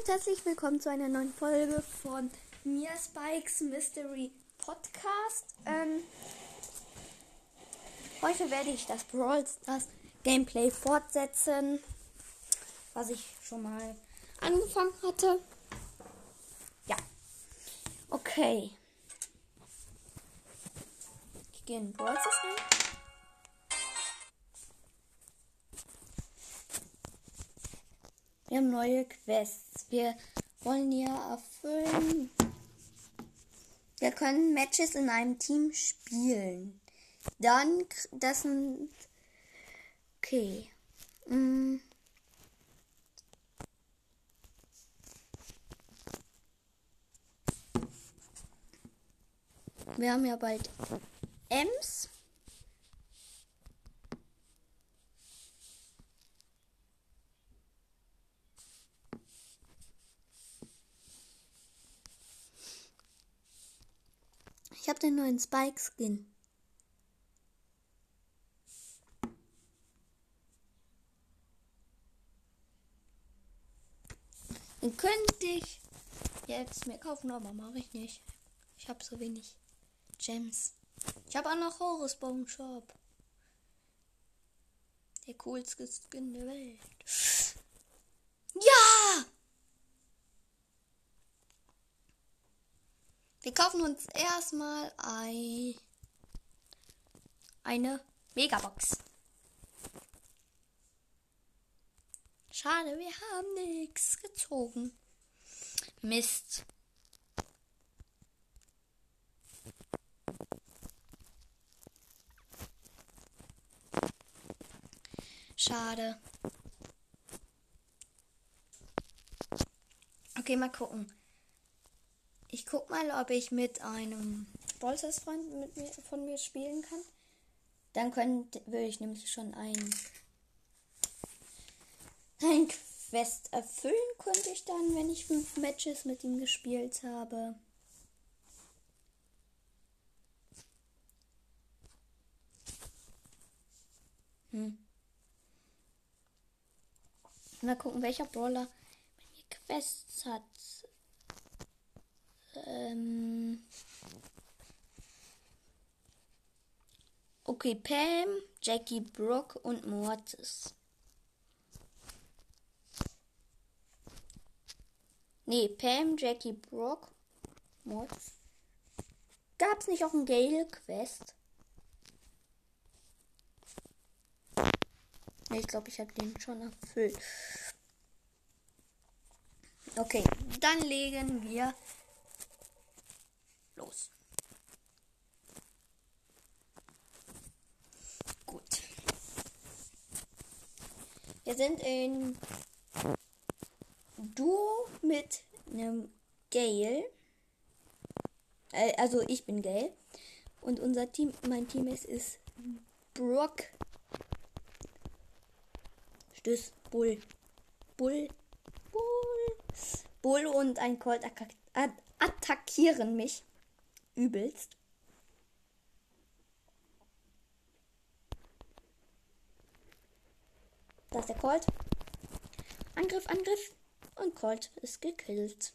und herzlich willkommen zu einer neuen Folge von mir Spikes Mystery Podcast. Ähm, heute werde ich das Brawl Stars Gameplay fortsetzen, was ich schon mal angefangen hatte. Ja. Okay. Ich gehe in Brawl Stars rein. Wir haben neue Quests. Wir wollen hier erfüllen. Wir können Matches in einem Team spielen. Dann, das sind. Okay. Mm. Wir haben ja bald Ems. Ich habe den neuen Spike Skin. Den könnte ich jetzt mir kaufen, aber mache ich nicht. Ich habe so wenig Gems. Ich habe auch noch Horus Bone Shop. Der coolste Skin der Welt. Ja! Wir kaufen uns erstmal ein, eine Megabox. Schade, wir haben nichts gezogen. Mist. Schade. Okay, mal gucken. Ich guck mal, ob ich mit einem Ballstars-Freund mit mir, von mir spielen kann. Dann könnte, würde ich nämlich schon ein, ein Quest erfüllen, könnte ich dann, wenn ich fünf Matches mit ihm gespielt habe. Hm. Mal gucken, welcher Brawler Quests hat. Ähm okay, Pam, Jackie, Brooke und Mortis. Nee, Pam, Jackie, Brooke, Mortis. Gab's nicht auch ein Gale-Quest? Ich glaube, ich habe den schon erfüllt. Okay, dann legen wir los. Gut. Wir sind in Duo mit einem Gale. Äh, also ich bin Gale. Und unser Team, mein Team ist, ist Brock. Stöß Bull. Bull. Bull. Bull und ein Colt attackieren mich übelst. Da ist der Colt. Angriff, Angriff. Und Colt ist gekillt.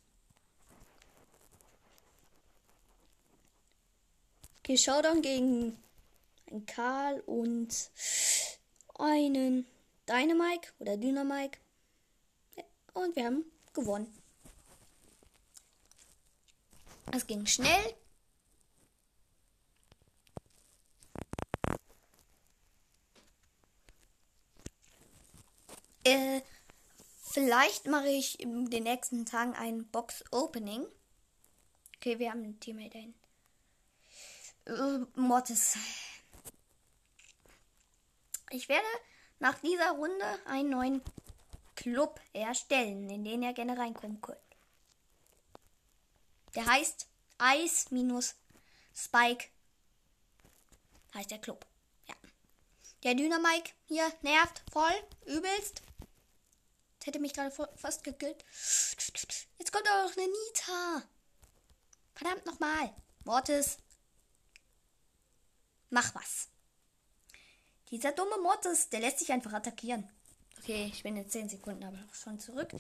Okay, Showdown gegen einen Karl und einen Dynamike oder Dynamike. Und wir haben gewonnen. Es ging schnell. Äh, vielleicht mache ich in den nächsten Tagen ein Box-Opening. Okay, wir haben ein Teammate dahin. Äh, Mortis. Ich werde nach dieser Runde einen neuen Club erstellen, in den ihr gerne reinkommen könnt. Der heißt Eis minus Spike. Heißt der Club. Der Dynamike hier nervt voll, übelst hätte mich gerade fast gekillt. Jetzt kommt auch noch eine Nita. Verdammt nochmal. Mortis. Mach was. Dieser dumme Mortis, der lässt sich einfach attackieren. Okay, ich bin in 10 Sekunden aber schon zurück.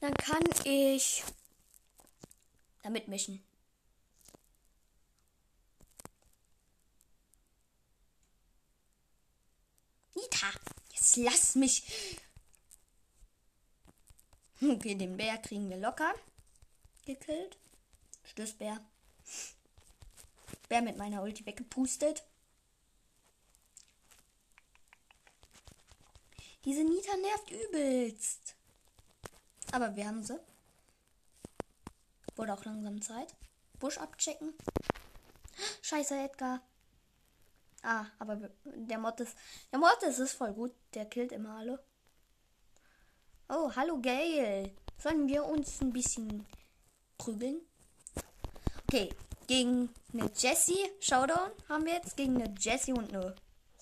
Dann kann ich damit mischen. Nita, jetzt lass mich. Okay, den Bär kriegen wir locker gekillt. Stößbär. Bär mit meiner Ulti weggepustet. Diese Nita nervt übelst. Aber wir haben sie. Wurde auch langsam Zeit. Busch abchecken. Scheiße, Edgar. Ah, aber der Mod ist. Der Mod ist, voll gut. Der killt immer alle. Oh, hallo Gail. Sollen wir uns ein bisschen prügeln? Okay, gegen eine Jessie Showdown haben wir jetzt gegen eine Jessie und eine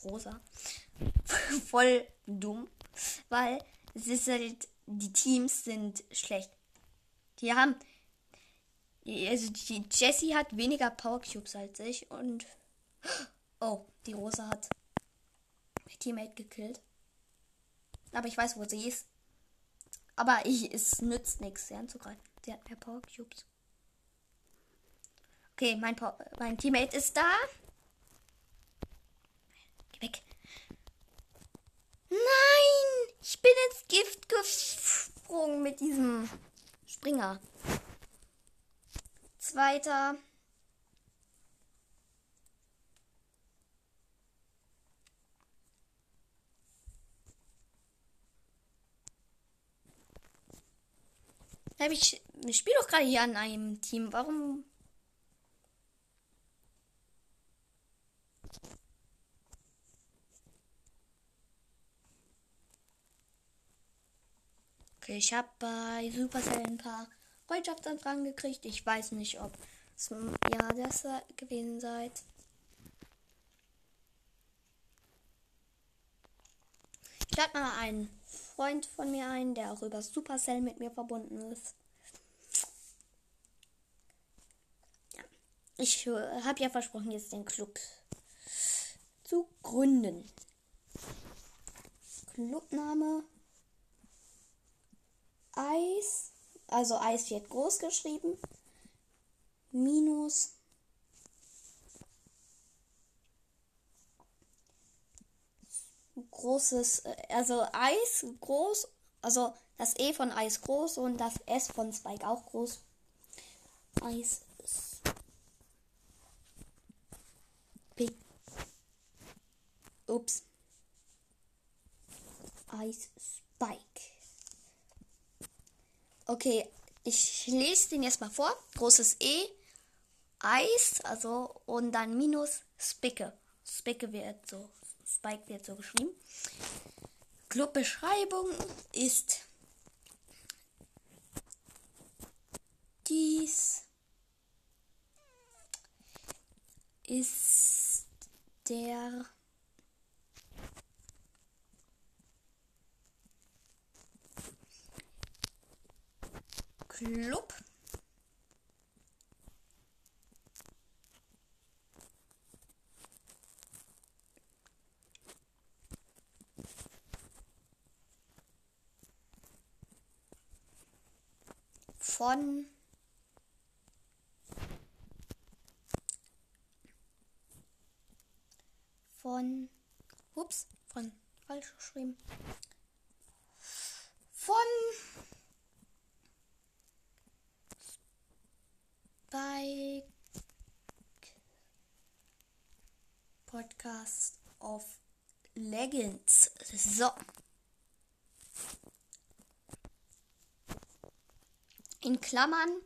Rosa. Voll dumm, weil es ist halt, die Teams sind schlecht. Die haben, also die Jessie hat weniger Power Cubes als ich und, oh, die Rosa hat mein Teammate gekillt. Aber ich weiß, wo sie ist. Aber ich, es nützt nichts, sie anzugreifen. Sie hat mehr Power Cubes. Okay, mein, mein Teammate ist da. Geh weg. Nein! Ich bin ins Gift gesprungen mit diesem Springer. Zweiter. Ich, ich spiele doch gerade hier an einem Team. Warum Okay, ich habe bei Supercell ein paar Freundschaftsanfragen gekriegt. Ich weiß nicht, ob es ja das gewesen seid. Ich lade mal einen Freund von mir ein, der auch über Supercell mit mir verbunden ist. Ja. Ich äh, habe ja versprochen, jetzt den Club zu gründen. Clubname Eis, also Eis wird groß geschrieben, minus großes, äh, also Eis groß, also das E von Eis groß und das S von Spike auch groß. Eis Big. Ups. Eis Spike. Okay, ich lese den jetzt mal vor. Großes E, Eis, also und dann minus Spicke. Spicke wird so, Spike wird so geschrieben. Clubbeschreibung ist dies ist der Club. Von von ups, von falsch geschrieben. Von bei Podcast of Legends. So. In Klammern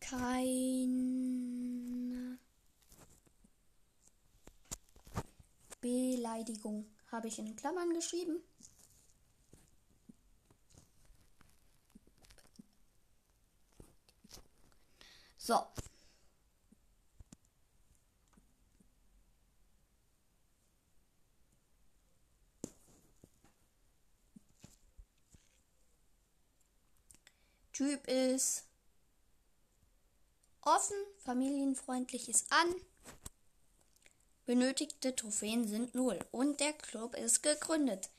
keine Beleidigung habe ich in Klammern geschrieben. So. Typ ist offen, familienfreundlich ist an, Benötigte Trophäen sind 0 und der Club ist gegründet.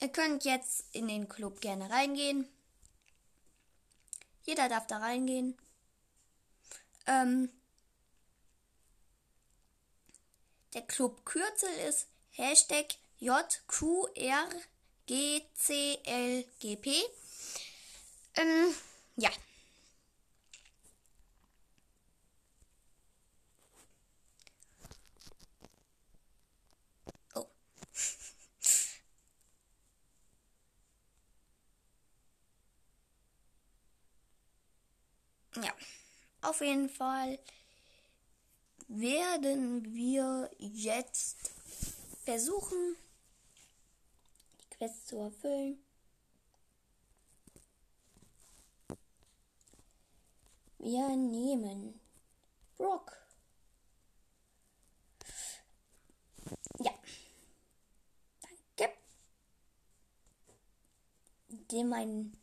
Ihr könnt jetzt in den Club gerne reingehen. Jeder darf da reingehen. Ähm, der Clubkürzel ist Hashtag JQRGCLGP. Ähm, ja. Oh. ja. Auf jeden Fall werden wir jetzt versuchen, die Quest zu erfüllen. Wir nehmen Brock. Ja. Danke. Den mein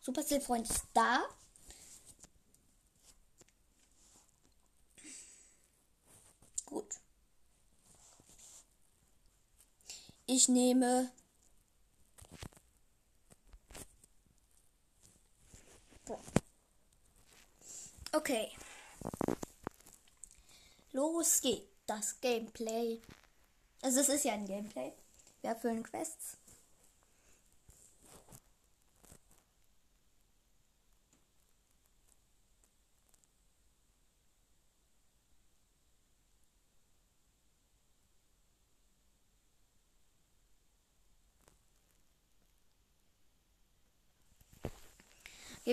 Supercell-Freund ist da. Gut. Ich nehme Okay. Los geht das Gameplay. Also es ist ja ein Gameplay. Wir erfüllen Quests.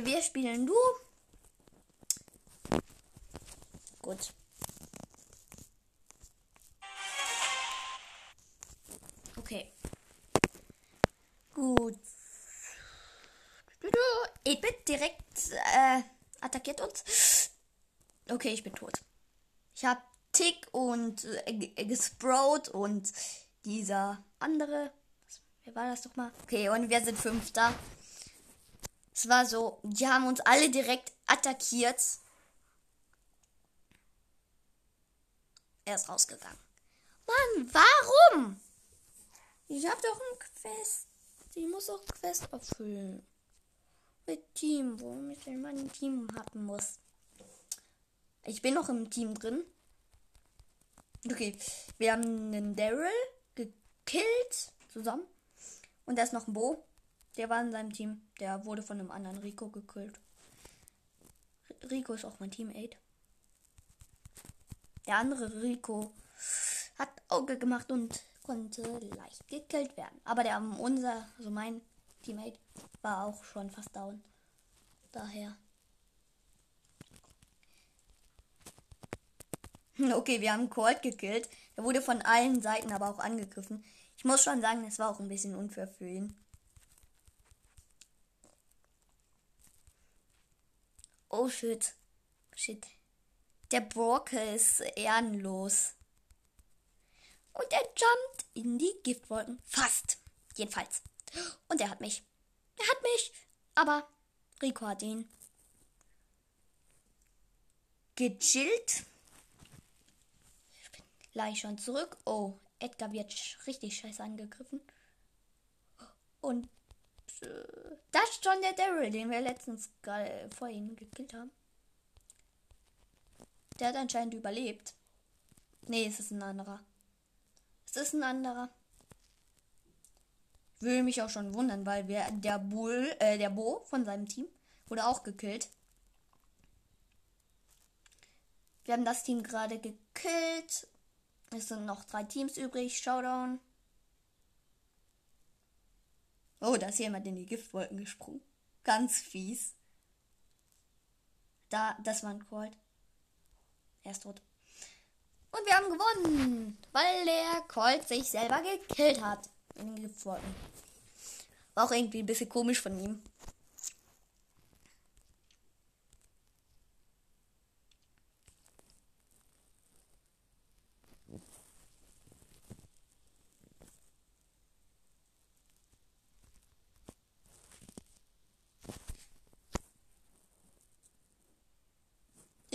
wir spielen du. Gut. Okay. Gut. Ich bin direkt äh, attackiert uns. Okay, ich bin tot. Ich habe Tick und äh, Gesprout und dieser andere. Wer war das doch mal? Okay, und wir sind Fünfter. Es war so, die haben uns alle direkt attackiert. Er ist rausgegangen. Mann, warum? Ich hab doch ein Quest. Ich muss auch Quest erfüllen. Mit Team, warum ich denn mein Team haben muss. Ich bin noch im Team drin. Okay, wir haben einen Daryl gekillt zusammen. Und da ist noch ein Bo. Der war in seinem Team. Der wurde von einem anderen Rico gekillt. Rico ist auch mein Teammate. Der andere Rico hat Auge gemacht und konnte leicht gekillt werden. Aber der unser, also mein Teammate, war auch schon fast down. Daher. Okay, wir haben Colt gekillt. Er wurde von allen Seiten aber auch angegriffen. Ich muss schon sagen, es war auch ein bisschen unfair für ihn. Oh shit. Shit. Der Broker ist ehrenlos. Und er jumpt in die Giftwolken. Fast. Jedenfalls. Und er hat mich. Er hat mich. Aber Rico hat ihn. Gechillt. Ich bin gleich schon zurück. Oh, Edgar wird richtig scheiße angegriffen. Und das ist schon der Daryl, den wir letztens gerade vorhin gekillt haben. Der hat anscheinend überlebt. Nee, es ist ein anderer. Es ist ein anderer. Würde mich auch schon wundern, weil wir der Bull, äh, der Bo von seinem Team wurde auch gekillt. Wir haben das Team gerade gekillt. Es sind noch drei Teams übrig. Showdown. Oh, da ist jemand in die Giftwolken gesprungen. Ganz fies. Da, das war ein Colt. Er ist tot. Und wir haben gewonnen, weil der Colt sich selber gekillt hat. In den Giftwolken. War auch irgendwie ein bisschen komisch von ihm.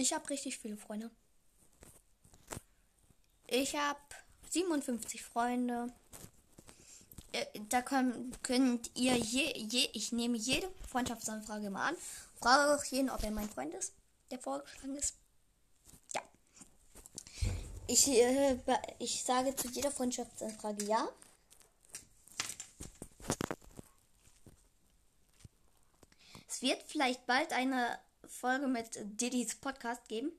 Ich habe richtig viele Freunde. ich habe 57 Freunde. Äh, da könnt, ihr je, je, ich nehme jede Freundschaftsanfrage immer an. Frage auch jeden, ob er mein Freund ist, der vorgeschlagen ist. Ja. Ich, äh, ich sage zu jeder Freundschaftsanfrage ja. Es wird vielleicht bald eine Folge mit Diddy's Podcast geben.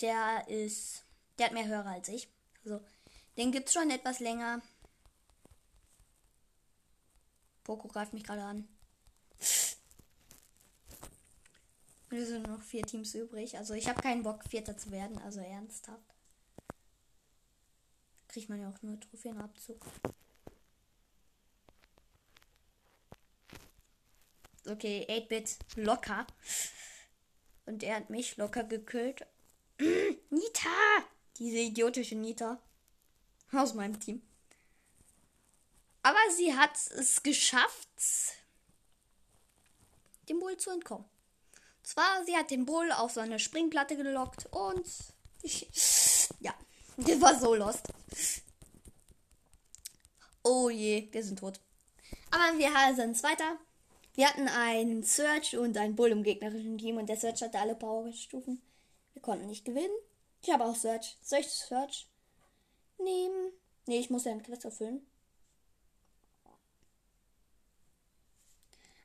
Der ist. Der hat mehr Hörer als ich. Also, den gibt's schon etwas länger. Poco greift mich gerade an. Es sind noch vier Teams übrig. Also ich habe keinen Bock, Vierter zu werden. Also ernsthaft. Kriegt man ja auch nur Trophäenabzug. Okay, 8-Bit locker. Und er hat mich locker gekillt. Nita! Diese idiotische Nita. Aus meinem Team. Aber sie hat es geschafft, dem Bull zu entkommen. Zwar, sie hat den Bull auf so eine Springplatte gelockt und ich, ja, das war so lost. Oh je, wir sind tot. Aber wir sind Zweiter. Wir hatten einen Search und einen Bull im gegnerischen Team und der Search hatte alle Powerstufen. Wir konnten nicht gewinnen. Ich habe auch Search. Soll ich Search nehmen? Nee, ich muss ja einen Quest erfüllen.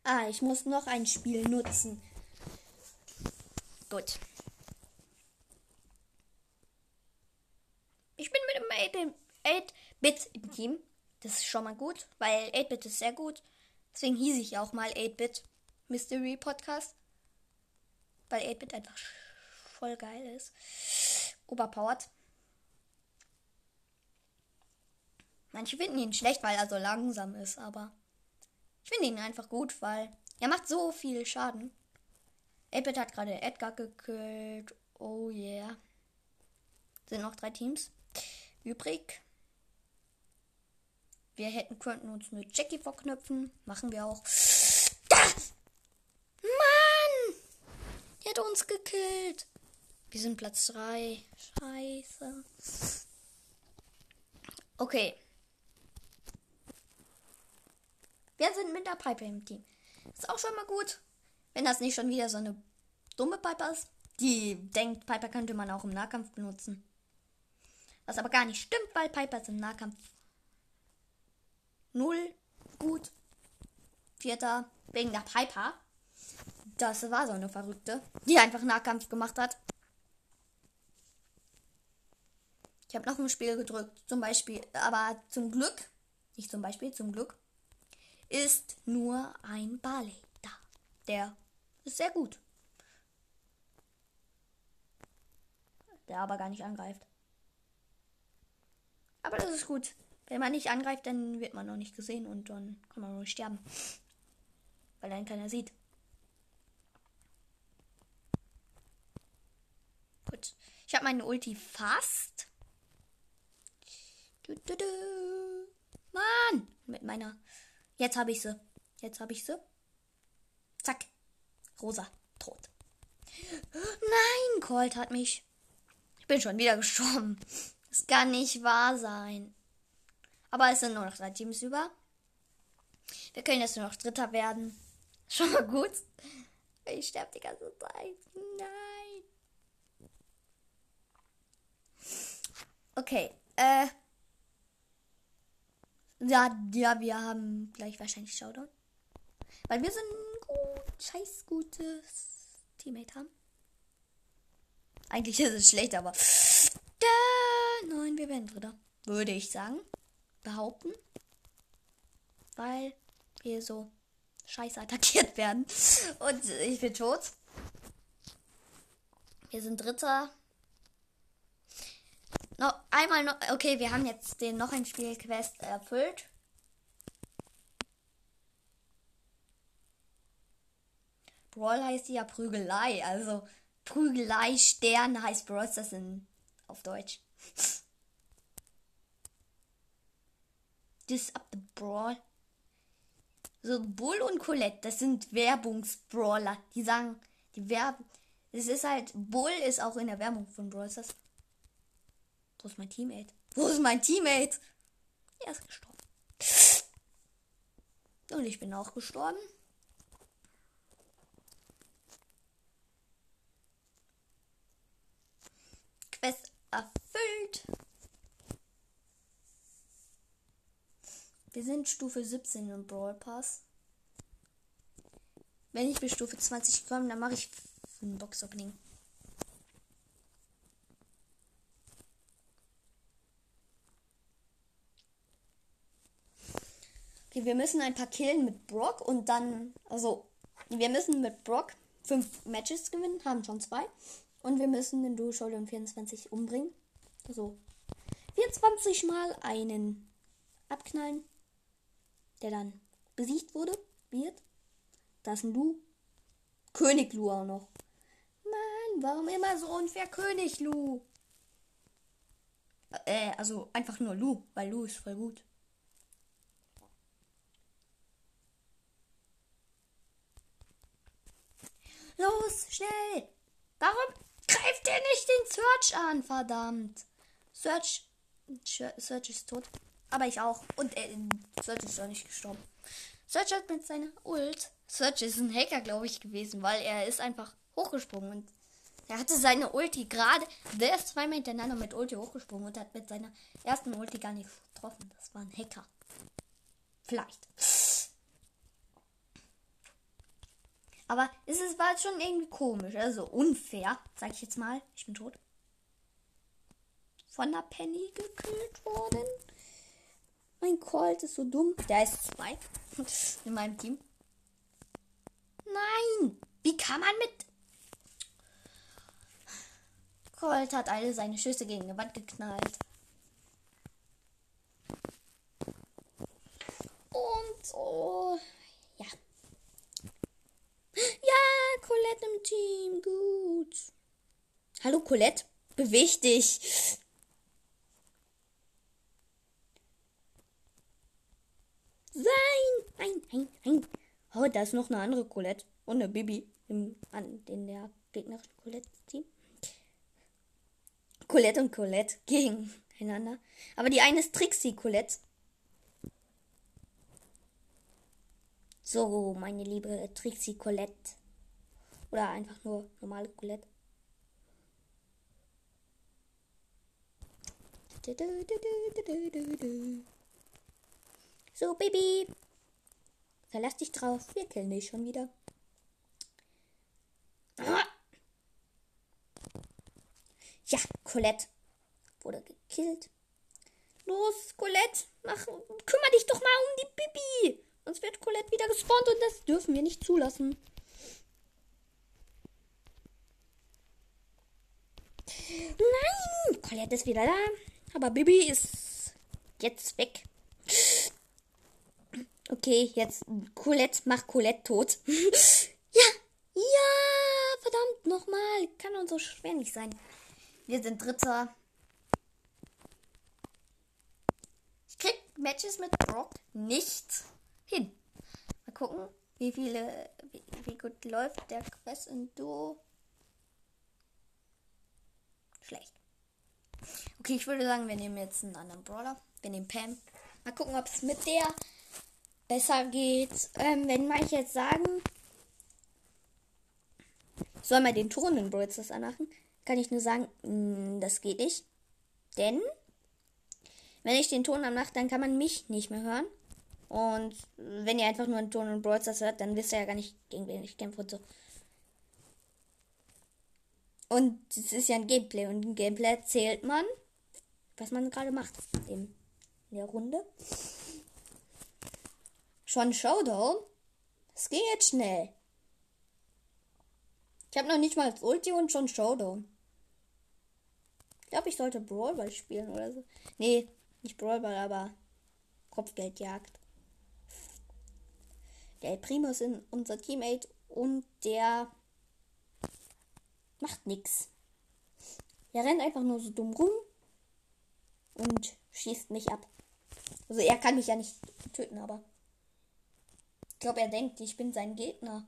Ah, ich muss noch ein Spiel nutzen. Gut. Ich bin mit dem 8-Bit im Team. Das ist schon mal gut, weil 8-Bit ist sehr gut. Deswegen hieß ich auch mal 8-Bit Mystery Podcast. Weil 8-Bit einfach voll geil ist. Oberpowered. Manche finden ihn schlecht, weil er so langsam ist, aber ich finde ihn einfach gut, weil er macht so viel Schaden. 8-Bit hat gerade Edgar gekillt. Oh yeah. Sind noch drei Teams übrig. Wir hätten könnten uns eine Jackie vorknöpfen. Machen wir auch. Da! Mann! Der hat uns gekillt. Wir sind Platz 3. Scheiße. Okay. Wir sind mit der Piper im Team. Ist auch schon mal gut. Wenn das nicht schon wieder so eine dumme Piper ist, die denkt, Piper könnte man auch im Nahkampf benutzen. Was aber gar nicht stimmt, weil Piper ist im Nahkampf null gut. Vierter wegen der Piper. Das war so eine Verrückte, die einfach Nahkampf gemacht hat. Ich habe noch ein Spiel gedrückt, zum Beispiel, aber zum Glück, nicht zum Beispiel, zum Glück, ist nur ein Barley da. Der ist sehr gut. Der aber gar nicht angreift. Aber das ist gut. Wenn man nicht angreift, dann wird man noch nicht gesehen und dann kann man nur sterben. Weil dann keiner sieht. Gut. Ich habe meine Ulti fast. Du, du, du. Mann! Mit meiner. Jetzt habe ich sie. Jetzt habe ich sie. Zack. Rosa. Tot. Nein, Colt hat mich. Ich bin schon wieder gestorben. Das kann nicht wahr sein. Aber es sind nur noch drei Teams über. Wir können jetzt nur noch Dritter werden. Schon mal gut. Ich sterbe die ganze Zeit. Nein. Okay. Äh. Ja, ja, wir haben gleich wahrscheinlich Showdown. Weil wir so ein gut, scheiß gutes Teammate haben. Eigentlich ist es schlecht, aber. Da, nein, wir werden Dritter. Würde ich sagen behaupten. Weil wir so scheiße attackiert werden. Und ich bin tot. Wir sind Dritter. Noch einmal noch. Okay, wir haben jetzt den noch ein Spielquest erfüllt. Brawl heißt ja Prügelei. Also Prügelei Stern heißt Brawl das in auf Deutsch. This up the brawl. So Bull und Colette, das sind Werbungsbrawler. Die sagen, die Werbung. Es ist halt, Bull ist auch in der Werbung von Brawl Stars. Wo ist mein Teammate? Wo ist mein Teammate? Er ist gestorben. Und ich bin auch gestorben. Quest erfüllt. Wir sind Stufe 17 im Brawl Pass. Wenn ich bis Stufe 20 komme, dann mache ich ein Box Opening. Okay, wir müssen ein paar killen mit Brock und dann, also, wir müssen mit Brock fünf Matches gewinnen, haben schon zwei. Und wir müssen den Duo Showdown 24 umbringen. So. 24 mal einen abknallen, der dann besiegt wurde, wird. Das ist ein Lu. König Lu auch noch. Mann, warum immer so unfair König Lu? Äh, also einfach nur Lu, weil Lu ist voll gut. Los, schnell! Warum greift er nicht den Search an, verdammt? Search. Search ist tot. Aber ich auch. Und äh, Search ist auch nicht gestorben. Search hat mit seiner Ult. Search ist ein Hacker, glaube ich, gewesen, weil er ist einfach hochgesprungen und er hatte seine Ulti gerade. Der ist zweimal hintereinander mit Ulti hochgesprungen und hat mit seiner ersten Ulti gar nichts getroffen. Das war ein Hacker. Vielleicht. Aber es ist, war schon irgendwie komisch, also unfair, sag ich jetzt mal. Ich bin tot. Von der Penny gekillt worden. Mein Colt ist so dumm. Der ist zwei in meinem Team. Nein! Wie kann man mit. Colt hat alle seine Schüsse gegen die Wand geknallt. Und so. Ja. Ja, Colette im Team. Gut. Hallo Colette. Beweg dich. Sein. Nein, nein, nein. Oh, da ist noch eine andere Colette. Und eine Bibi im, an, in der gegnerischen Colette-Team. Colette und Colette gegeneinander. Aber die eine ist Trixie Colette. So, meine liebe Trixie Colette. Oder einfach nur normale Colette. So, Baby. Verlass dich drauf. Wir killen dich schon wieder. Ja, Colette wurde gekillt. Los, Colette, mach, kümmere dich doch mal um die Bibi. Sonst wird Colette wieder gespawnt und das dürfen wir nicht zulassen. Nein, Colette ist wieder da. Aber Bibi ist jetzt weg. Okay, jetzt Colette macht Colette tot. ja, ja, verdammt, nochmal. Kann doch so schwer nicht sein. Wir sind Dritter. Ich krieg Matches mit Brock nicht hin. Mal gucken, wie viele, wie, wie gut läuft der Quest in Duo. Schlecht. Okay, ich würde sagen, wir nehmen jetzt einen anderen Brawler. Wir nehmen Pam. Mal gucken, ob es mit der besser geht. Ähm, wenn manche jetzt sagen, soll man den Ton in Brawl anmachen, kann ich nur sagen, mh, mm, das geht nicht. Denn, wenn ich den Ton anmache, dann kann man mich nicht mehr hören. Und wenn ihr einfach nur einen Ton in Brawl hört, dann wisst ihr ja gar nicht, gegen wen ich kämpfe und so. Und es ist ja ein Gameplay und im Gameplay zählt man, was man gerade macht in der Runde. Schon Showdown? Es geht jetzt schnell. Ich habe noch nicht mal Ulti und schon Showdown. Ich glaube, ich sollte Brawlball spielen oder so. Nee, nicht Brawlball, aber Kopfgeldjagd. Der Primo ist unser Teammate und der macht nix. Er rennt einfach nur so dumm rum und schießt mich ab. Also er kann mich ja nicht töten, aber Ich glaube, er denkt, ich bin sein Gegner.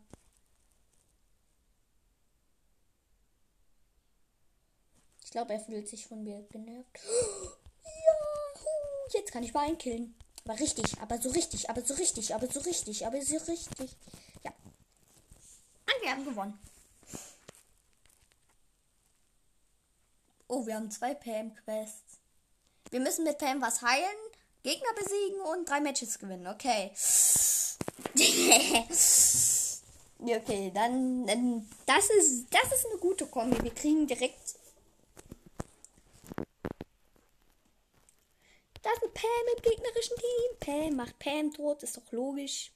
Ich glaube, er fühlt sich von mir genervt. Ja, jetzt kann ich mal einkillen. Aber richtig, aber so richtig, aber so richtig, aber so richtig, aber so richtig. Ja. Und wir haben gewonnen. Oh, wir haben zwei Pam-Quests. Wir müssen mit Pam was heilen, Gegner besiegen und drei Matches gewinnen. Okay. okay, dann, dann das ist das ist eine gute Kombi. Wir kriegen direkt Das ist Pam im gegnerischen Team. Pam macht Pam tot, ist doch logisch.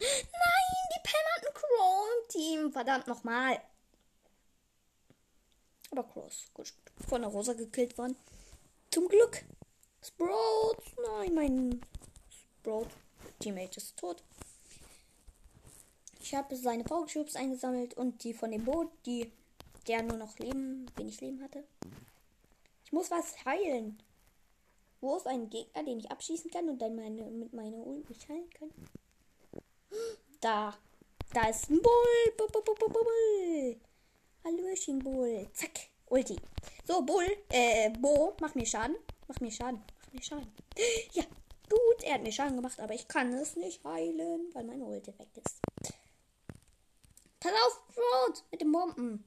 Nein, die Pam hat ein Crow im Team. Verdammt nochmal. Aber Cross, gut, von der Rosa gekillt worden. Zum Glück. Sprout. Nein, mein Sprout. Teammate ist tot. Ich habe seine Powercubes eingesammelt und die von dem Boot, die der nur noch Leben, wenig Leben hatte. Ich muss was heilen. Wo ist ein Gegner, den ich abschießen kann und dann meine, mit meiner Ult mich heilen kann? Da. Da ist ein Bull. Bull, Bull, Bull, Bull. Hallöchen, Bull. Zack. Ulti. So, Bull. Äh, Bo, mach mir Schaden. Mach mir Schaden. Mach mir Schaden. Ja, gut. Er hat mir Schaden gemacht, aber ich kann es nicht heilen, weil meine Ulti weg ist. Pass auf, Rot. Mit den Bomben.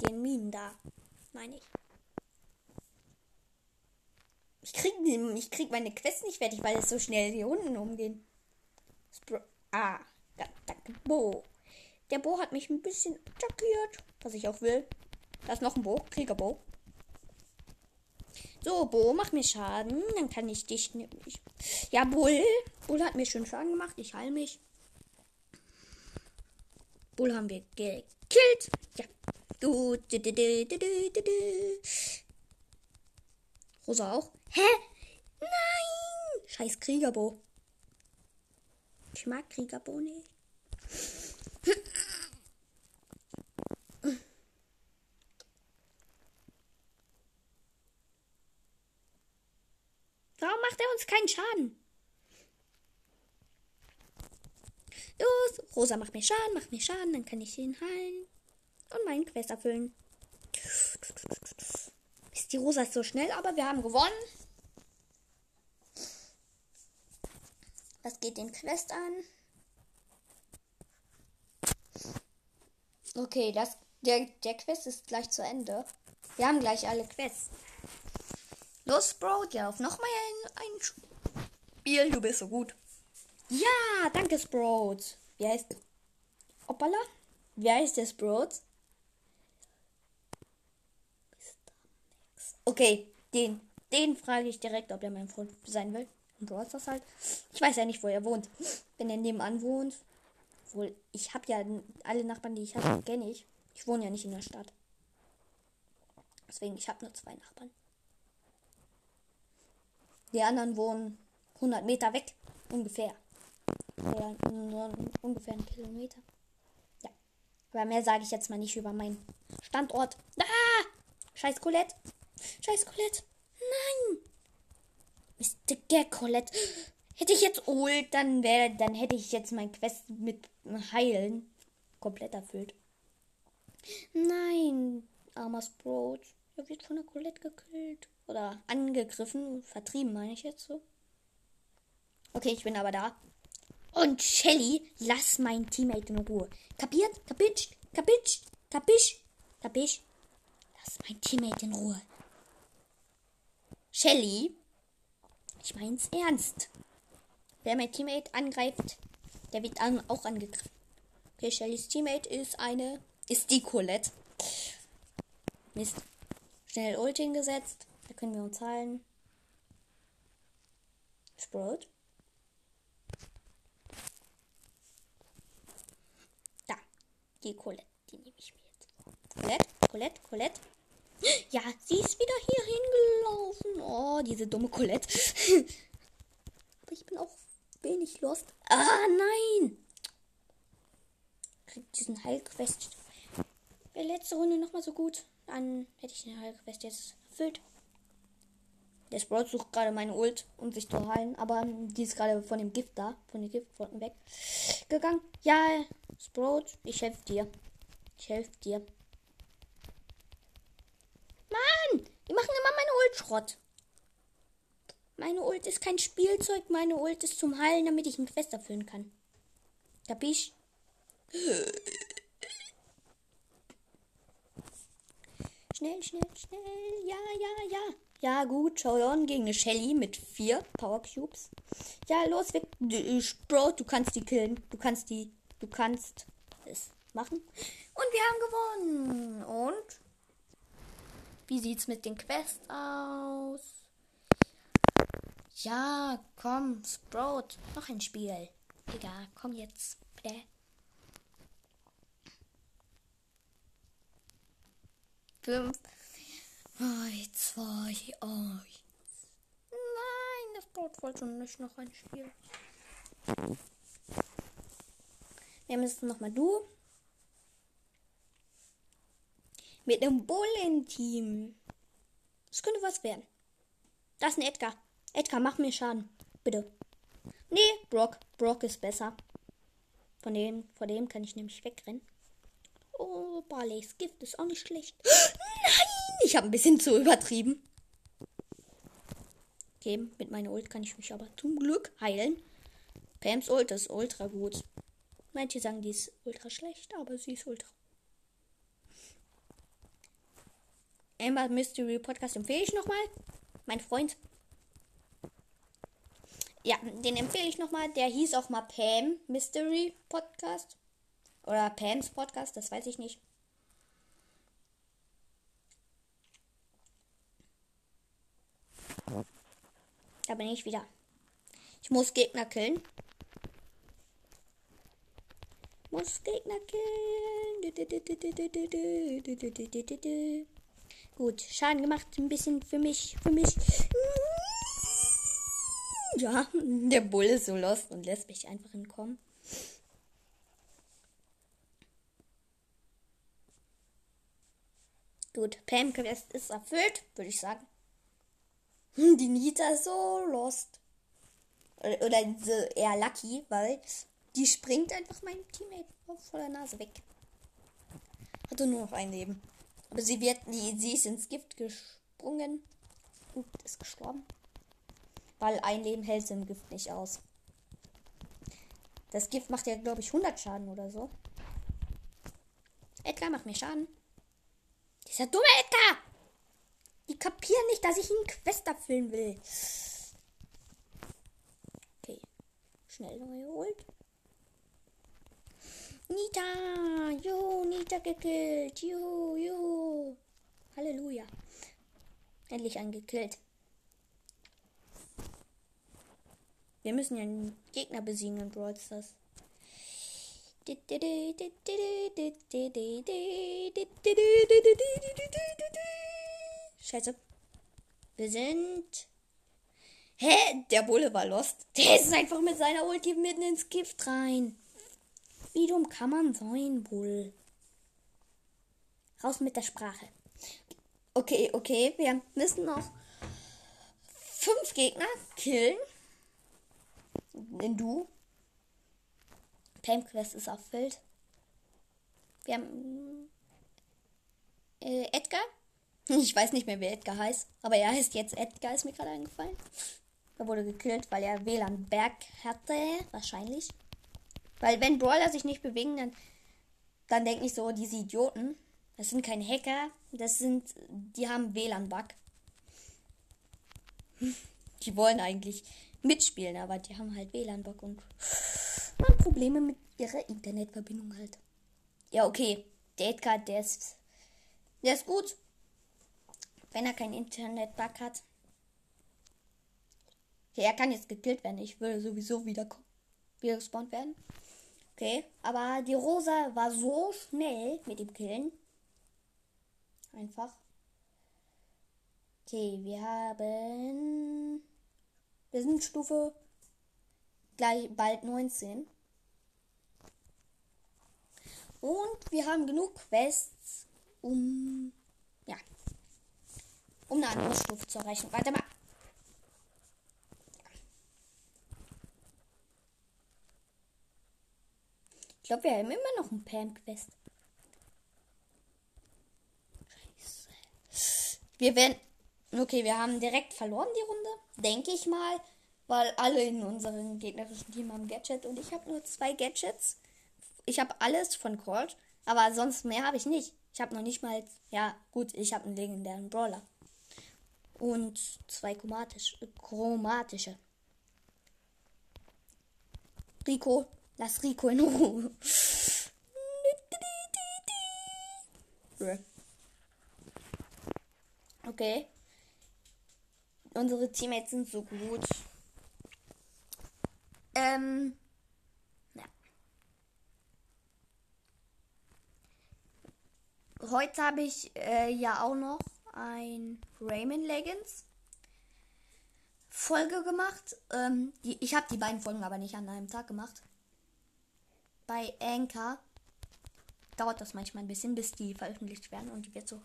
Den Minen da meine ich. Ich krieg, ich krieg meine Quest nicht fertig, weil es so schnell hier unten umgehen. Spr ah, da, danke, Bo. Der Bo hat mich ein bisschen attackiert, was ich auch will. Da ist noch ein Bo, Kriegerbo. So, Bo, mach mir Schaden. Dann kann ich dich nämlich. Ja, Bull. Bull hat mir schon Schaden gemacht. Ich heil mich. Bull haben wir gekillt. Ja, Gut. Rosa auch. Hä? Nein! Scheiß Kriegerbo. Ich mag Kriegerbo nicht. Warum macht er uns keinen Schaden? Los, Rosa macht mir Schaden, macht mir Schaden, dann kann ich ihn heilen und meinen Quest erfüllen. Ist die Rosa ist so schnell, aber wir haben gewonnen. Was geht den Quest an? Okay, das, der, der Quest ist gleich zu Ende. Wir haben gleich alle Quests. Los, Bro, ja, auf nochmal ein, ein Spiel. Du bist so gut. Ja, danke, Sprout. Wie heißt. Hoppala? Wie heißt der Sprout? Okay, den. Den frage ich direkt, ob er mein Freund sein will. Und du hast das halt. Ich weiß ja nicht, wo er wohnt. Wenn er nebenan wohnt. Wohl, ich habe ja alle Nachbarn, die ich habe, kenne ich. Ich wohne ja nicht in der Stadt. Deswegen, ich habe nur zwei Nachbarn. Die anderen wohnen 100 Meter weg. Ungefähr. Oder nur ungefähr einen Kilometer. Ja. Aber mehr sage ich jetzt mal nicht über meinen Standort. Ah! Scheiß Colette. Scheiß Colette. Nein. Mr. Gag Colette. Hätte ich jetzt Ult, dann wäre, dann hätte ich jetzt mein Quest mit Heilen komplett erfüllt. Nein, armer Sprout. Er wird von der Colette gekillt. Oder angegriffen. Vertrieben, meine ich jetzt so. Okay, ich bin aber da. Und Shelly, lass mein Teammate in Ruhe. Kapiert? Kapitsch? Kapitsch? Kapisch? Kapisch? Lass mein Teammate in Ruhe. Shelly, ich mein's ernst. Wer mein Teammate angreift, der wird an, auch angegriffen. Okay, Shellys Teammate ist eine, ist die Colette. Mist. Schnell Ult hingesetzt. Da können wir uns heilen. Sprout. Da. Die Colette. Die nehme ich mir jetzt. Colette, Colette, Colette. Ja, sie ist wieder hier hingelaufen. Oh, diese dumme Colette. Aber ich bin auch wenig lost. Ah, nein! Krieg diesen Heilquest. Wäre letzte Runde nochmal so gut. Dann hätte ich den Heilquest jetzt erfüllt. Der Sprout sucht gerade meine Ult, um sich zu heilen, aber die ist gerade von dem Gift da, von den Giftworten weggegangen. Ja, Sprout, ich helfe dir. Ich helfe dir. Mann, die machen immer meine Ult Schrott. Meine Ult ist kein Spielzeug, meine Ult ist zum Heilen, damit ich einen Quest erfüllen kann. Kapisch? Schnell, schnell, schnell. Ja, ja, ja. Ja, gut. Showdown gegen eine Shelly mit vier Power Cubes. Ja, los, weg. Bro, du kannst die killen. Du kannst die. Du kannst es machen. Und wir haben gewonnen. Und? Wie sieht's mit den Quests aus? Ja, komm, Sprout. Noch ein Spiel. Egal, komm jetzt. Bitte. Fünf. Drei, zwei, eins. Nein, das Boot wollte nicht noch ein Spiel. Wir müssen nochmal du. Mit einem Bullen-Team. Das könnte was werden. Das ist ein Edgar. Edgar, mach mir Schaden. Bitte. Nee, Brock. Brock ist besser. Von dem, vor dem kann ich nämlich wegrennen. Oh, Barleys Gift ist auch nicht schlecht. Ich habe ein bisschen zu übertrieben. Okay, mit meiner Ult kann ich mich aber zum Glück heilen. Pams Ult ist ultra gut. Manche sagen, die ist ultra schlecht, aber sie ist ultra. Amber Mystery Podcast empfehle ich nochmal. Mein Freund. Ja, den empfehle ich nochmal. Der hieß auch mal Pam Mystery Podcast. Oder Pams Podcast, das weiß ich nicht. Da bin ich wieder. Ich muss Gegner killen. Muss Gegner killen. Gut, Schaden gemacht. Ein bisschen für mich. Für mich. Ja, der Bull ist so lost und lässt mich einfach entkommen. Gut, Pam Quest ist erfüllt, würde ich sagen. Hm, die Nita ist so lost. Oder, eher lucky, weil die springt einfach meinem Teammate vor der Nase weg. Hatte nur noch ein Leben. Aber sie wird, die, sie ist ins Gift gesprungen und ist gestorben. Weil ein Leben hält im Gift nicht aus. Das Gift macht ja, glaube ich, 100 Schaden oder so. Edgar macht mir Schaden. Dieser dumme Edgar! Die kapieren nicht, dass ich ihn Quest erfüllen will. Okay. Schnell neue holt. Nita! Jo, Nita gekillt! Jo, jo! Halleluja! Endlich angekillt. Wir müssen ja einen Gegner besiegen in Brawl Stars. Scheiße. Wir sind. Hä? Der Bulle war lost. Der ist einfach mit seiner Ulti mitten ins Gift rein. Wie dumm kann man sein, Bull? Raus mit der Sprache. Okay, okay. Wir müssen noch fünf Gegner killen. In du. Time Quest ist erfüllt. Wir haben äh, Edgar. Ich weiß nicht mehr, wer Edgar heißt, aber er heißt jetzt Edgar, ist mir gerade eingefallen. Er wurde gekillt, weil er WLAN-Berg hatte, wahrscheinlich. Weil wenn Brawler sich nicht bewegen, dann, dann denke ich so, diese Idioten, das sind keine Hacker, das sind, die haben WLAN-Bug. Die wollen eigentlich mitspielen, aber die haben halt WLAN-Bug und haben Probleme mit ihrer Internetverbindung halt. Ja, okay. Der Edgar, der ist, der ist gut. Wenn er keinen Internet-Bug hat. Okay, er kann jetzt gekillt werden. Ich würde sowieso wieder, wieder gespawnt werden. Okay, aber die Rosa war so schnell mit dem Killen. Einfach. Okay, wir haben. Wir sind Stufe gleich bald 19. Und wir haben genug Quests, um ja, um eine andere Stufe zu erreichen. Warte mal. Ich glaube, wir haben immer noch ein Pam-Quest. Scheiße. Wir werden. Okay, wir haben direkt verloren die Runde. Denke ich mal. Weil alle in unserem gegnerischen Team haben Gadget und ich habe nur zwei Gadgets. Ich habe alles von Colt, aber sonst mehr habe ich nicht. Ich habe noch nicht mal. Ja, gut, ich habe einen legendären Brawler. Und zwei chromatisch, chromatische. Rico, lass Rico in Ruhe. Okay. Unsere Teammates sind so gut. Ähm. Heute habe ich äh, ja auch noch ein Rayman Legends Folge gemacht. Ähm, die, ich habe die beiden Folgen aber nicht an einem Tag gemacht. Bei Anchor dauert das manchmal ein bisschen, bis die veröffentlicht werden und die wird so.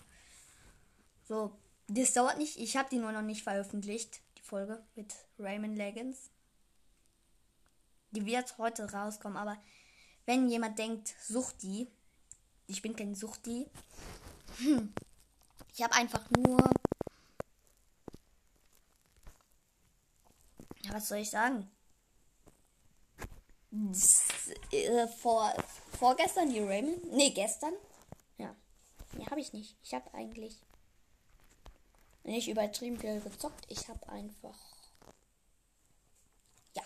So, das dauert nicht. Ich habe die nur noch nicht veröffentlicht, die Folge mit Rayman Legends. Die wird heute rauskommen, aber wenn jemand denkt, Suchti, ich bin kein Suchti. Hm. Ich habe einfach nur. Ja, was soll ich sagen? Das, äh, vor, vorgestern die Raymond. Nee, gestern. Ja. Nee, habe ich nicht. Ich habe eigentlich nicht übertrieben viel gezockt. Ich habe einfach. Ja.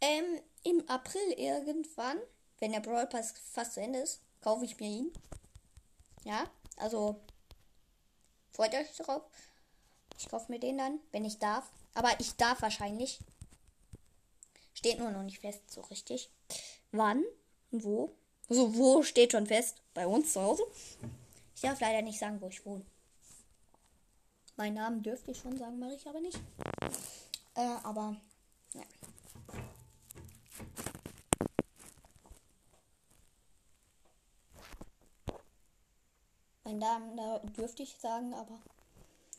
Ähm, im April irgendwann, wenn der Brawl Pass fast zu Ende ist, kaufe ich mir ihn. Ja, also freut euch darauf. Ich kaufe mir den dann, wenn ich darf. Aber ich darf wahrscheinlich. Steht nur noch nicht fest, so richtig. Wann wo? Also wo steht schon fest? Bei uns zu Hause. Ich darf leider nicht sagen, wo ich wohne. Meinen Namen dürfte ich schon sagen, mache ich aber nicht. Äh, aber ja. Mein Namen da dürfte ich sagen, aber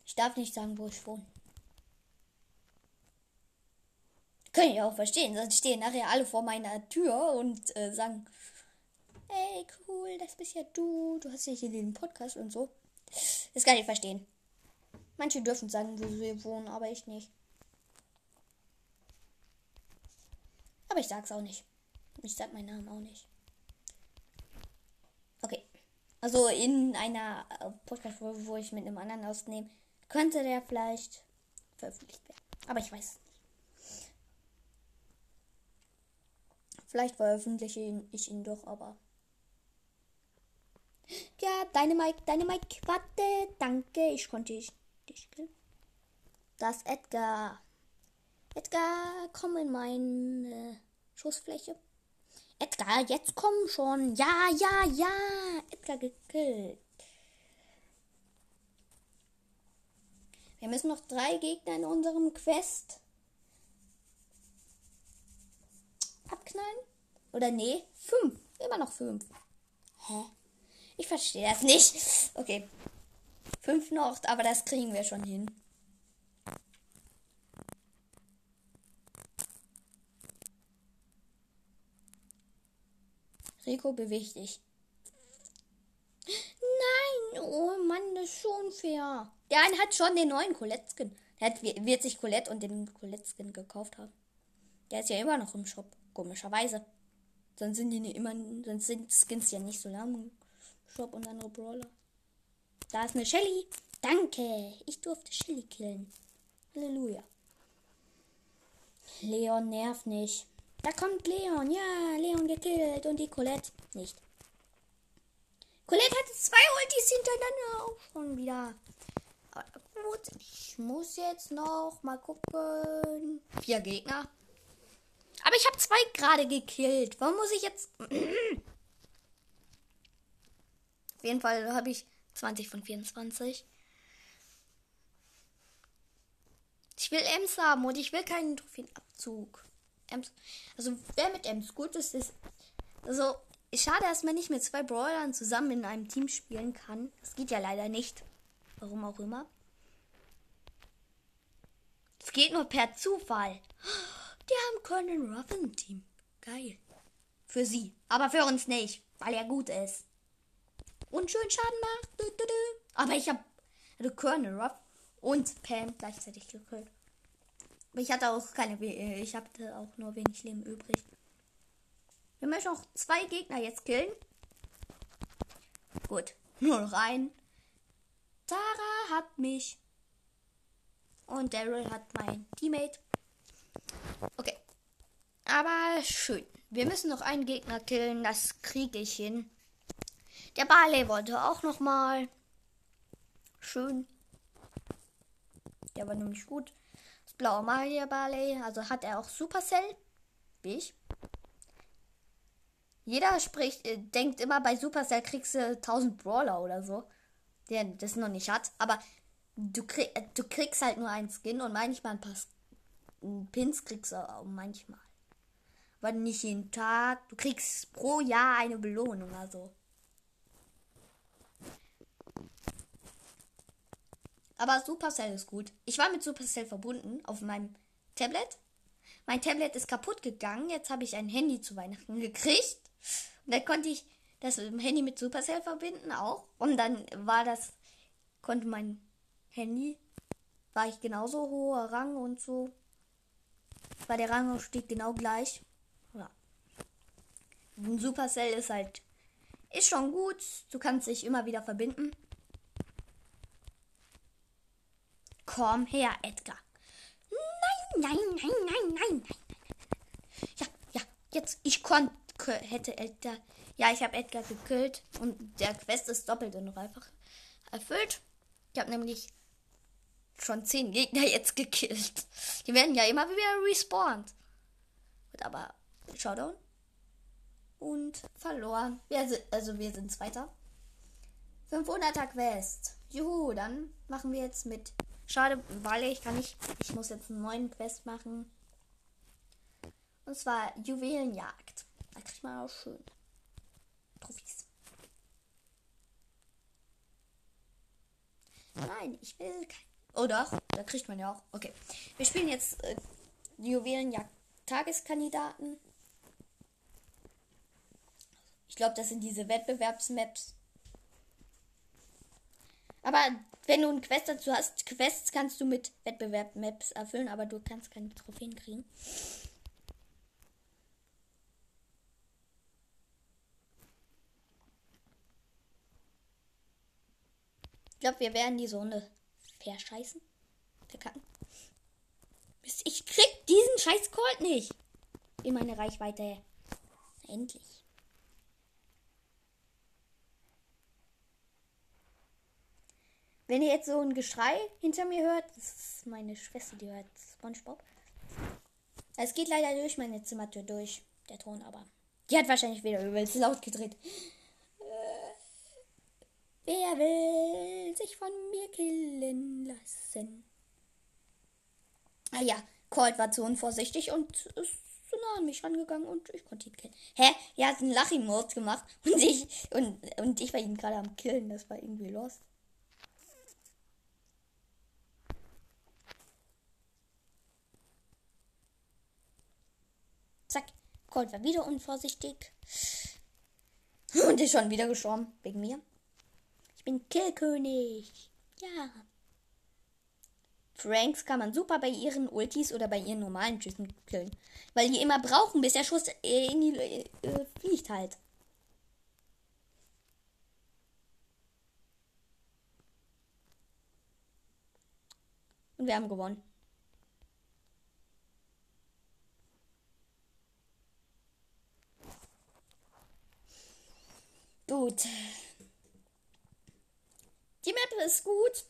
ich darf nicht sagen, wo ich wohne. Können ich auch verstehen, sonst stehen nachher alle vor meiner Tür und äh, sagen, hey, cool, das bist ja du, du hast ja hier den Podcast und so. Das kann ich verstehen. Manche dürfen sagen, wo sie wohnen, aber ich nicht. Aber ich sag's auch nicht. Ich sag meinen Namen auch nicht. Also in einer äh, Podcast-Folge, wo ich mit einem anderen ausnehme, könnte der vielleicht veröffentlicht werden. Aber ich weiß es nicht. Vielleicht veröffentliche ich ihn doch, aber. Ja, deine Mike, deine Mike, warte, danke, ich konnte dich, dich. Das Edgar. Edgar, komm in meine Schussfläche. Edgar, jetzt komm schon. Ja, ja, ja. Edgar gekillt. Wir müssen noch drei Gegner in unserem Quest abknallen. Oder nee, fünf. Immer noch fünf. Hä? Ich verstehe das nicht. Okay. Fünf noch, aber das kriegen wir schon hin. Rico, beweg dich. Nein, oh Mann, das ist schon fair. Der eine hat schon den neuen Colette-Skin. Der hat, wird sich Colette und den Colette-Skin gekauft haben. Der ist ja immer noch im Shop, komischerweise. Sonst sind die immer, sonst sind Skins ja nicht so lang im Shop und andere Brawler. Da ist eine Shelly. Danke, ich durfte Shelly killen. Halleluja. Leon nervt nicht. Da kommt Leon. Ja, Leon gekillt. Und die Colette nicht. Colette hatte zwei Ultis hintereinander auch schon wieder. Aber gut, ich muss jetzt noch mal gucken. Vier Gegner. Aber ich habe zwei gerade gekillt. Warum muss ich jetzt... Auf jeden Fall habe ich 20 von 24. Ich will Ems haben und ich will keinen Trophäenabzug. Ems, also wer mit Ems gut ist, ist. Also, schade, dass man nicht mit zwei Brawlern zusammen in einem Team spielen kann. Das geht ja leider nicht. Warum auch immer. Es geht nur per Zufall. Die haben Colonel Ruff im Team. Geil. Für sie. Aber für uns nicht, weil er gut ist. Und schön Schaden macht. Aber ich habe also Colonel Ruff und Pam gleichzeitig gekillt. Ich hatte auch keine, äh, ich hatte auch nur wenig Leben übrig. Wir möchten auch zwei Gegner jetzt killen. Gut, nur noch einen. Tara hat mich. Und Daryl hat mein Teammate. Okay. Aber schön. Wir müssen noch einen Gegner killen. Das kriege ich hin. Der Barley wollte auch noch mal. Schön. Der war nämlich gut. Das blaue Magier Barley. Also hat er auch Supercell. Wie ich. Jeder spricht, äh, denkt immer, bei Supercell kriegst du 1000 Brawler oder so. Der das noch nicht hat. Aber du, krieg, äh, du kriegst halt nur einen Skin und manchmal ein paar Pins kriegst du auch manchmal. Aber nicht jeden Tag. Du kriegst pro Jahr eine Belohnung, also. Aber Supercell ist gut. Ich war mit Supercell verbunden auf meinem Tablet. Mein Tablet ist kaputt gegangen. Jetzt habe ich ein Handy zu Weihnachten gekriegt. Und dann konnte ich das Handy mit Supercell verbinden auch. Und dann war das, konnte mein Handy, war ich genauso hoher Rang und so. War der Rangaufstieg genau gleich. Ja. Supercell ist halt, ist schon gut. Du kannst dich immer wieder verbinden. Komm her, Edgar. Nein, nein, nein, nein, nein, nein. Ja, ja, jetzt, ich konnte, hätte Edgar, ja, ich habe Edgar gekillt und der Quest ist doppelt und dreifach erfüllt. Ich habe nämlich schon zehn Gegner jetzt gekillt. Die werden ja immer wieder respawned. Wird aber Showdown. Und verloren. Wir sind, also wir sind Zweiter. 500er Quest. Juhu, dann machen wir jetzt mit. Schade, weil ich kann nicht. Ich muss jetzt einen neuen Quest machen. Und zwar Juwelenjagd. Da kriegt man auch schön Trophys. Nein, ich will kein. Oh doch, da kriegt man ja auch. Okay. Wir spielen jetzt äh, Juwelenjagd Tageskandidaten. Ich glaube, das sind diese Wettbewerbsmaps. Aber wenn du einen Quest dazu hast, Quests kannst du mit Wettbewerbsmaps erfüllen, aber du kannst keine Trophäen kriegen. Ich glaube, wir werden die Sonne verscheißen. Verkacken. Ich krieg diesen scheiß Colt nicht. In meine Reichweite. Endlich. Wenn ihr jetzt so ein Geschrei hinter mir hört, das ist meine Schwester, die hört SpongeBob. Es geht leider durch meine Zimmertür durch, der Ton, aber die hat wahrscheinlich wieder übelst laut gedreht. Wer will sich von mir killen lassen? Ah ja, Colt war zu unvorsichtig und ist zu nah an mich rangegangen und ich konnte ihn killen. Hä? Er hat einen Lachimod gemacht und ich, und, und ich war ihn gerade am Killen. Das war irgendwie lost. Zack. Colt war wieder unvorsichtig. Und ist schon wieder gestorben. Wegen mir. Ich bin Killkönig. Ja. Franks kann man super bei ihren Ultis oder bei ihren normalen Schüssen killen. Weil die immer brauchen, bis der Schuss in die äh, fliegt halt. Und wir haben gewonnen. Gut. Die Map ist gut.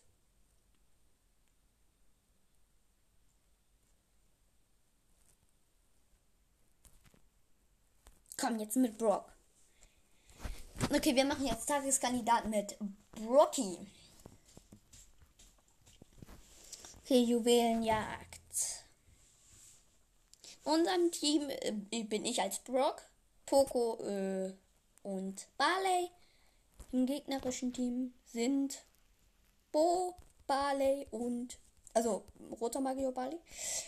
Komm, jetzt mit Brock. Okay, wir machen jetzt Tageskandidat mit Brocky. Okay, Juwelenjagd. In unserem Team äh, bin ich als Brock, Poco äh, und Barley. Im gegnerischen Team sind Bo, Barley und Also roter Mario Bali.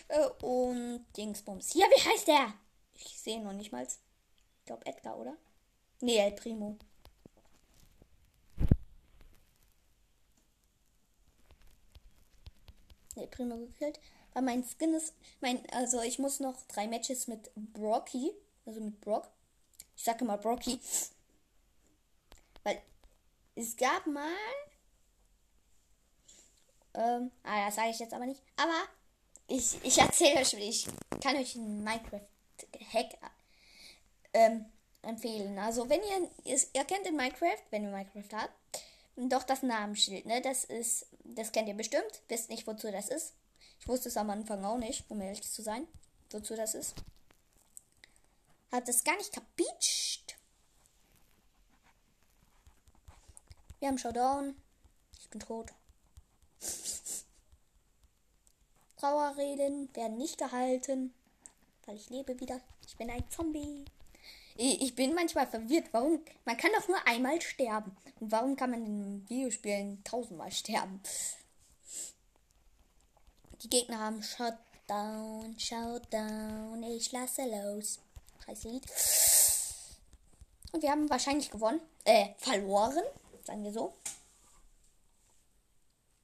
Äh, und Dingsbums. Ja, wie heißt der? Ich sehe noch nicht mal. Ich glaube Edgar, oder? Nee, El Primo. El Primo gekillt. Weil mein Skin ist. Mein, also ich muss noch drei Matches mit Brocky. Also mit Brock. Ich sage mal Brocky. Weil es gab mal ähm, ah, das sage ich jetzt aber nicht. Aber ich, ich erzähle euch, ich kann euch einen Minecraft-Hack ähm, empfehlen. Also, wenn ihr, ihr kennt in Minecraft, wenn ihr Minecraft habt, doch das Namensschild, ne? Das ist, das kennt ihr bestimmt. Wisst nicht, wozu das ist. Ich wusste es am Anfang auch nicht, um ehrlich zu sein, wozu das ist. Hat es gar nicht kapiert. Wir haben Showdown. Ich bin tot. Trauerreden werden nicht gehalten, weil ich lebe wieder. Ich bin ein Zombie. Ich bin manchmal verwirrt. Warum? Man kann doch nur einmal sterben. Und warum kann man in Videospielen tausendmal sterben? Die Gegner haben Shutdown, Shutdown. Ich lasse los. Scheiß Lied. Und wir haben wahrscheinlich gewonnen. Äh, verloren. Sagen wir so.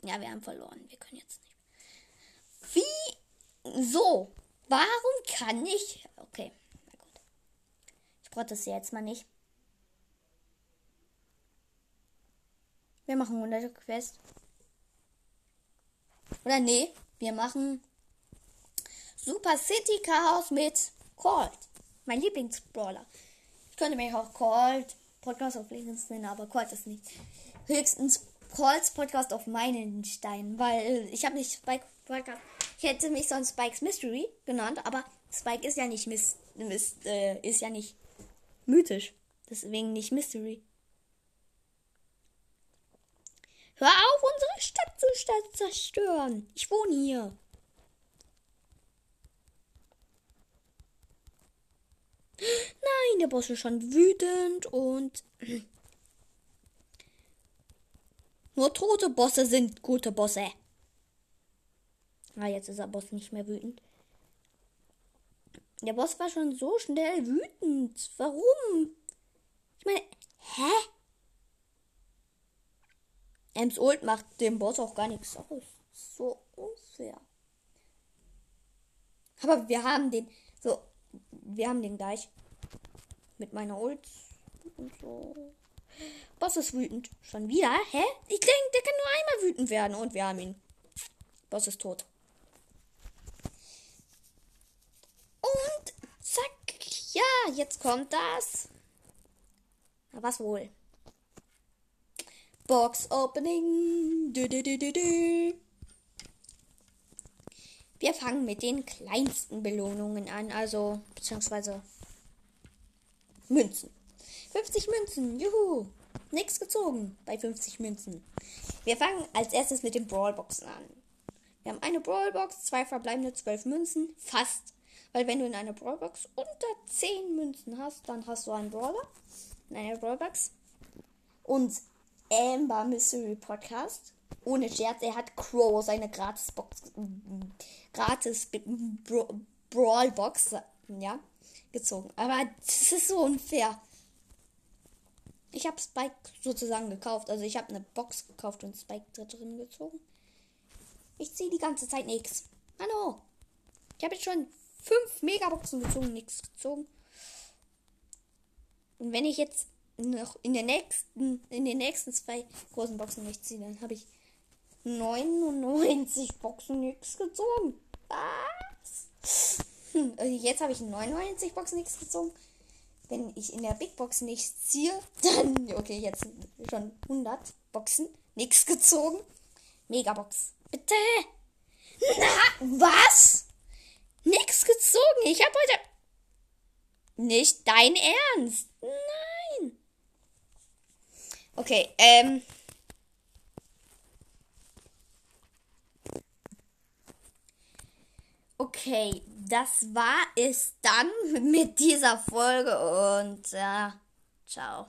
Ja, wir haben verloren. Wir können jetzt nicht. Wie? So. Warum kann ich. Okay, na gut. Ich protestiere jetzt mal nicht. Wir machen 100 Quest. Oder nee, wir machen Super City Chaos mit Colt. Mein Lieblingsbrawler. Ich könnte mich auch Colt Podcast auf Links nennen, aber Colt ist nicht. Höchstens Calls Podcast auf meinen Stein, weil ich habe nicht Spike Podcast. Ich hätte mich sonst Spikes Mystery genannt, aber Spike ist ja nicht Mist, Mist äh, ist ja nicht mythisch, deswegen nicht Mystery. Hör auf, unsere Stadt zu zerstören. Ich wohne hier. Nein, der Boss ist schon wütend und Nur tote Bosse sind gute Bosse. Ah, jetzt ist der Boss nicht mehr wütend. Der Boss war schon so schnell wütend. Warum? Ich meine, hä? Ems Ult macht dem Boss auch gar nichts aus. So unfair. Aber wir haben den. So, wir haben den gleich. Mit meiner Ult und so. Boss ist wütend. Schon wieder? Hä? Ich denke, der kann nur einmal wütend werden. Und wir haben ihn. Boss ist tot. Und zack. Ja, jetzt kommt das. Na, was wohl? Box Opening. Du, du, du, wir fangen mit den kleinsten Belohnungen an, also beziehungsweise Münzen. 50 Münzen, juhu. Nix gezogen bei 50 Münzen. Wir fangen als erstes mit den Brawlboxen an. Wir haben eine Brawlbox, zwei verbleibende 12 Münzen, fast. Weil wenn du in einer Brawlbox unter 10 Münzen hast, dann hast du einen Brawler in einer Brawlbox. Und Amber Mystery Podcast. Ohne Scherz, er hat Crow seine Gratisbox, gratis Brawlbox, ja, gezogen. Aber das ist so unfair. Ich habe Spike sozusagen gekauft. Also ich habe eine Box gekauft und Spike drin gezogen. Ich ziehe die ganze Zeit nichts. Hallo. Ich habe jetzt schon fünf Megaboxen gezogen, nichts gezogen. Und wenn ich jetzt noch in der nächsten, in den nächsten zwei großen Boxen nichts ziehe, dann habe ich 99 Boxen nichts gezogen. Was? Hm, jetzt habe ich 99 Boxen nichts gezogen wenn ich in der Big Box nichts ziehe, dann, okay, jetzt schon 100 Boxen, nichts gezogen. Megabox. Bitte. Na, was? Nix gezogen. Ich habe heute. Nicht dein Ernst. Nein. Okay, ähm. Okay, das war es dann mit dieser Folge und ja, ciao.